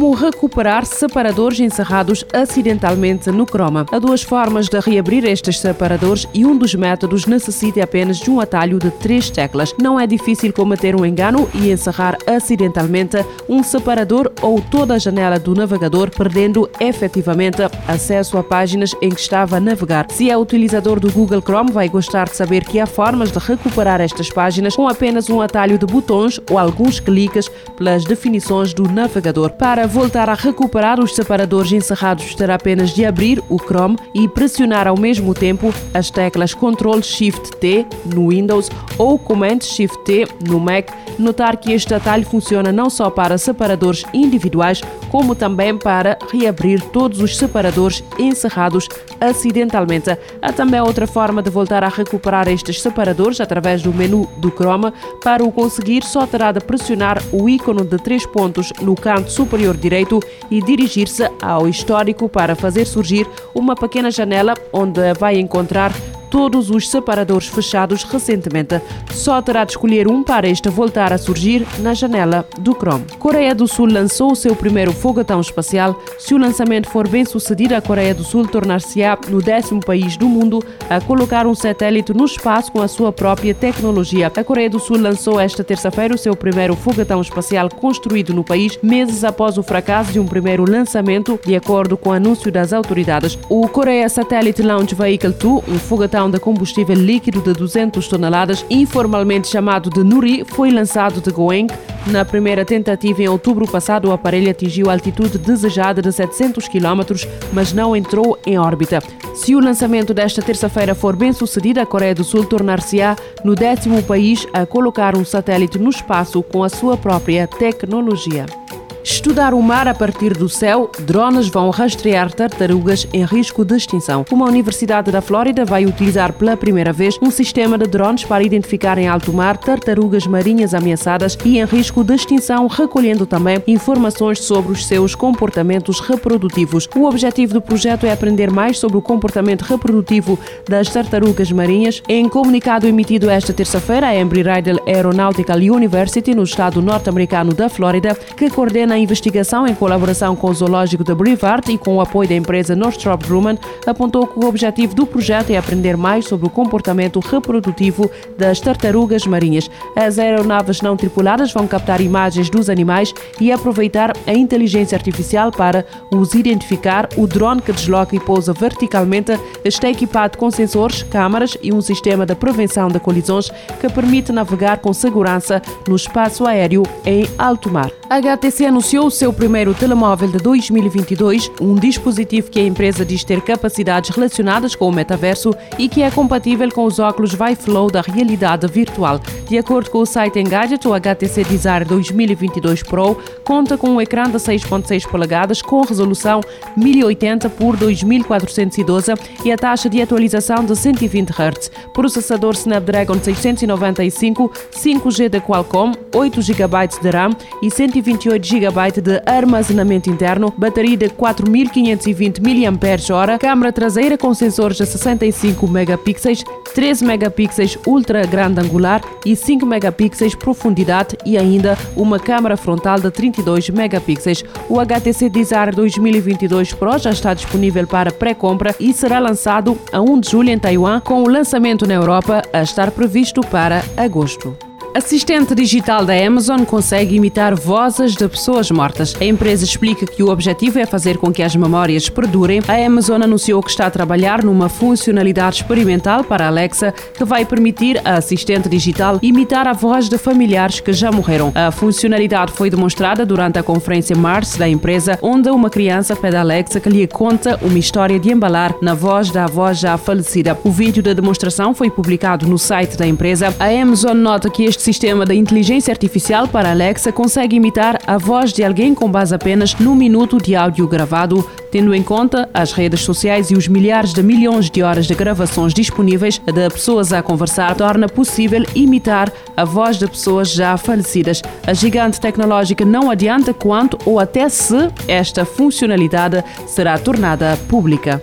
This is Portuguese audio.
Como recuperar separadores encerrados acidentalmente no Chroma. Há duas formas de reabrir estes separadores e um dos métodos necessita apenas de um atalho de três teclas. Não é difícil cometer um engano e encerrar acidentalmente um separador ou toda a janela do navegador, perdendo efetivamente acesso a páginas em que estava a navegar. Se é utilizador do Google Chrome, vai gostar de saber que há formas de recuperar estas páginas com apenas um atalho de botões ou alguns cliques pelas definições do navegador. Para voltar a recuperar os separadores encerrados, terá apenas de abrir o Chrome e pressionar ao mesmo tempo as teclas Ctrl Shift T no Windows ou Command Shift T no Mac. Notar que este atalho funciona não só para separadores individuais, como também para reabrir todos os separadores encerrados acidentalmente. Há também outra forma de voltar a recuperar estes separadores através do menu do Chrome. Para o conseguir, só terá de pressionar o ícone de três pontos no canto superior direito e dirigir-se ao histórico para fazer surgir uma pequena janela onde vai encontrar todos os separadores fechados recentemente. Só terá de escolher um para este voltar a surgir na janela do Chrome. Coreia do Sul lançou o seu primeiro foguetão espacial. Se o lançamento for bem sucedido, a Coreia do Sul tornar-se-á no décimo país do mundo a colocar um satélite no espaço com a sua própria tecnologia. A Coreia do Sul lançou esta terça-feira o seu primeiro foguetão espacial construído no país, meses após o fracasso de um primeiro lançamento, de acordo com o anúncio das autoridades. O Korea Satellite Launch Vehicle 2, um foguetão de combustível líquido de 200 toneladas, informalmente chamado de Nuri, foi lançado de Goeng. Na primeira tentativa, em outubro passado, o aparelho atingiu a altitude desejada de 700 km, mas não entrou em órbita. Se o lançamento desta terça-feira for bem sucedido, a Coreia do Sul tornar-se-á no décimo país a colocar um satélite no espaço com a sua própria tecnologia. Estudar o mar a partir do céu, drones vão rastrear tartarugas em risco de extinção. Uma universidade da Flórida vai utilizar pela primeira vez um sistema de drones para identificar em alto mar tartarugas marinhas ameaçadas e em risco de extinção, recolhendo também informações sobre os seus comportamentos reprodutivos. O objetivo do projeto é aprender mais sobre o comportamento reprodutivo das tartarugas marinhas. Em comunicado emitido esta terça-feira, a Embry-Riddle Aeronautical University, no estado norte-americano da Flórida, que coordena na investigação, em colaboração com o Zoológico de Brevard e com o apoio da empresa Northrop Grumman, apontou que o objetivo do projeto é aprender mais sobre o comportamento reprodutivo das tartarugas marinhas. As aeronaves não tripuladas vão captar imagens dos animais e aproveitar a inteligência artificial para os identificar. O drone que desloca e pousa verticalmente está equipado com sensores, câmaras e um sistema de prevenção de colisões que permite navegar com segurança no espaço aéreo em alto mar. A HTC anunciou o seu primeiro telemóvel de 2022, um dispositivo que a empresa diz ter capacidades relacionadas com o metaverso e que é compatível com os óculos Flow da realidade virtual. De acordo com o site Engadget, o HTC Desire 2022 Pro conta com um ecrã de 6.6 polegadas com resolução 1080 por 2412 e a taxa de atualização de 120 Hz. Processador Snapdragon 695, 5G da Qualcomm, 8 GB de RAM e 120 128 GB de armazenamento interno, bateria de 4520 mAh, câmera traseira com sensores de 65 megapixels, 13 megapixels ultra grande angular e 5 megapixels profundidade e ainda uma câmera frontal de 32 megapixels. O HTC Desire 2022 Pro já está disponível para pré-compra e será lançado a 1 de julho em Taiwan, com o lançamento na Europa a estar previsto para agosto. Assistente digital da Amazon consegue imitar vozes de pessoas mortas. A empresa explica que o objetivo é fazer com que as memórias perdurem. A Amazon anunciou que está a trabalhar numa funcionalidade experimental para Alexa que vai permitir a assistente digital imitar a voz de familiares que já morreram. A funcionalidade foi demonstrada durante a conferência Mars da empresa, onde uma criança pede a Alexa que lhe conta uma história de embalar na voz da avó já falecida. O vídeo da demonstração foi publicado no site da empresa. A Amazon nota que este este sistema de inteligência artificial para Alexa consegue imitar a voz de alguém com base apenas num minuto de áudio gravado, tendo em conta as redes sociais e os milhares de milhões de horas de gravações disponíveis de pessoas a conversar, torna possível imitar a voz de pessoas já falecidas. A gigante tecnológica não adianta quanto ou até se esta funcionalidade será tornada pública.